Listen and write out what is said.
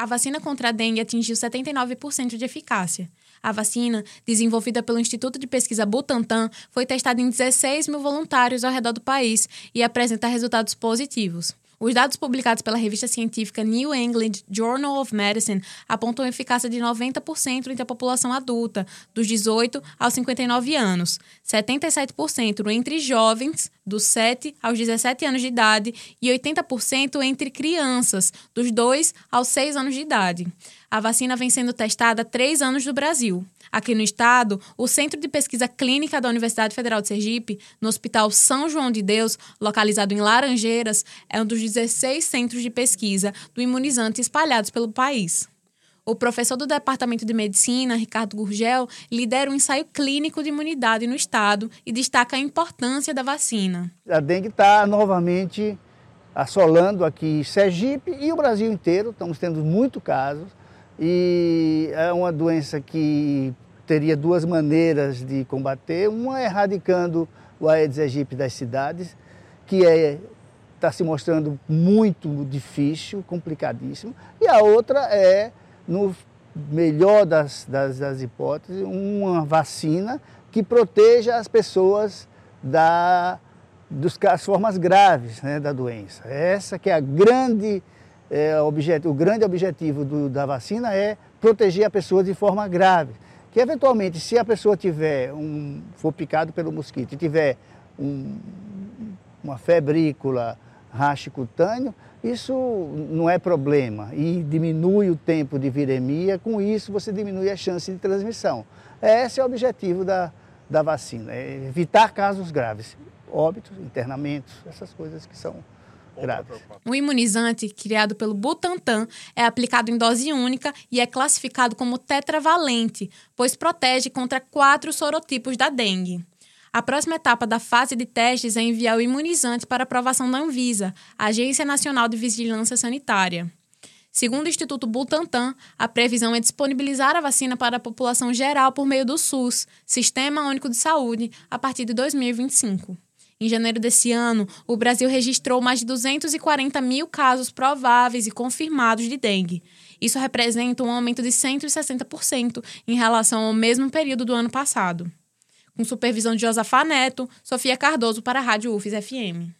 A vacina contra a dengue atingiu 79% de eficácia. A vacina, desenvolvida pelo Instituto de Pesquisa Butantan, foi testada em 16 mil voluntários ao redor do país e apresenta resultados positivos. Os dados publicados pela revista científica New England Journal of Medicine apontam eficácia de 90% entre a população adulta, dos 18 aos 59 anos, 77% entre jovens, dos 7 aos 17 anos de idade, e 80% entre crianças, dos 2 aos 6 anos de idade. A vacina vem sendo testada há três anos no Brasil. Aqui no estado, o Centro de Pesquisa Clínica da Universidade Federal de Sergipe, no Hospital São João de Deus, localizado em Laranjeiras, é um dos 16 centros de pesquisa do imunizante espalhados pelo país. O professor do Departamento de Medicina, Ricardo Gurgel, lidera um ensaio clínico de imunidade no estado e destaca a importância da vacina. A dengue está novamente assolando aqui Sergipe e o Brasil inteiro. Estamos tendo muitos casos e é uma doença que teria duas maneiras de combater. Uma é erradicando o Aedes aegypti das cidades, que é está se mostrando muito difícil, complicadíssimo. E a outra é, no melhor das, das, das hipóteses, uma vacina que proteja as pessoas da, dos, das formas graves né, da doença. Essa que é a grande é, objeto, o grande objetivo do, da vacina é proteger a pessoa de forma grave. Que eventualmente, se a pessoa tiver um, for picado pelo mosquito e tiver um, uma febrícula, rache cutâneo, isso não é problema e diminui o tempo de viremia, com isso você diminui a chance de transmissão. Esse é o objetivo da, da vacina, é evitar casos graves, óbitos, internamentos, essas coisas que são graves. O imunizante, criado pelo Butantan, é aplicado em dose única e é classificado como tetravalente, pois protege contra quatro sorotipos da dengue. A próxima etapa da fase de testes é enviar o imunizante para aprovação da Anvisa, Agência Nacional de Vigilância Sanitária. Segundo o Instituto Butantan, a previsão é disponibilizar a vacina para a população geral por meio do SUS, Sistema Único de Saúde, a partir de 2025. Em janeiro desse ano, o Brasil registrou mais de 240 mil casos prováveis e confirmados de dengue. Isso representa um aumento de 160% em relação ao mesmo período do ano passado. Com supervisão de Josafá Neto, Sofia Cardoso para a Rádio UFES FM.